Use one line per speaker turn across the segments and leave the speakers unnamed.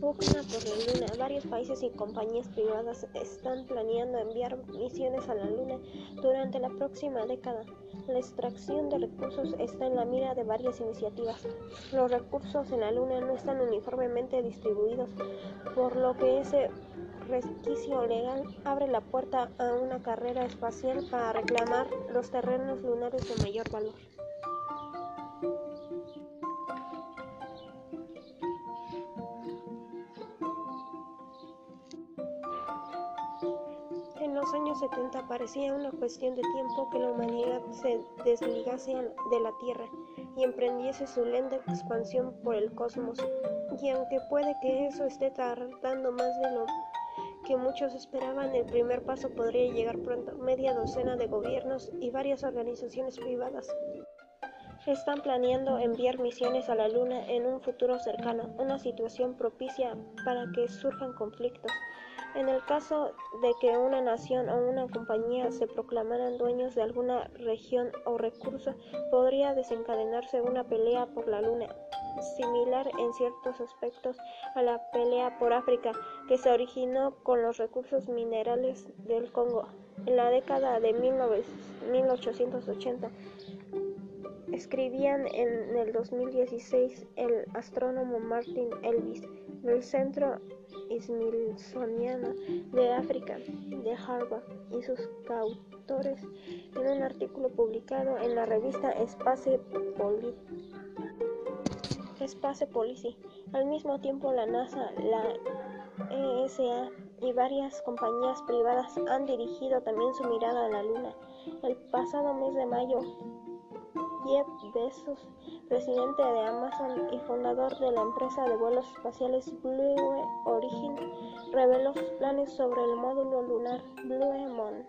por la Luna. Varios países y compañías privadas están planeando enviar misiones a la Luna durante la próxima década. La extracción de recursos está en la mira de varias iniciativas. Los recursos en la Luna no están uniformemente distribuidos, por lo que ese resquicio legal abre la puerta a una carrera espacial para reclamar los terrenos lunares de mayor valor. Los años 70 parecía una cuestión de tiempo que la humanidad se desligase de la Tierra y emprendiese su lenta expansión por el cosmos. Y aunque puede que eso esté tardando más de lo que muchos esperaban, el primer paso podría llegar pronto. Media docena de gobiernos y varias organizaciones privadas están planeando enviar misiones a la Luna en un futuro cercano, una situación propicia para que surjan conflictos. En el caso de que una nación o una compañía se proclamaran dueños de alguna región o recurso, podría desencadenarse una pelea por la Luna, similar en ciertos aspectos a la pelea por África que se originó con los recursos minerales del Congo en la década de 1880. Escribían en el 2016 el astrónomo Martin Elvis del Centro Smithsoniano de África de Harvard y sus coautores en un artículo publicado en la revista Space Policy. Al mismo tiempo, la NASA, la ESA y varias compañías privadas han dirigido también su mirada a la Luna. El pasado mes de mayo, Jeff Bezos, presidente de Amazon y fundador de la empresa de vuelos espaciales Blue Origin, reveló sus planes sobre el módulo lunar Blue Moon,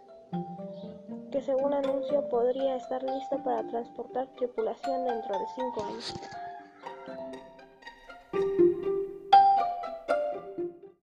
que según anunció podría estar listo para transportar tripulación dentro de cinco años.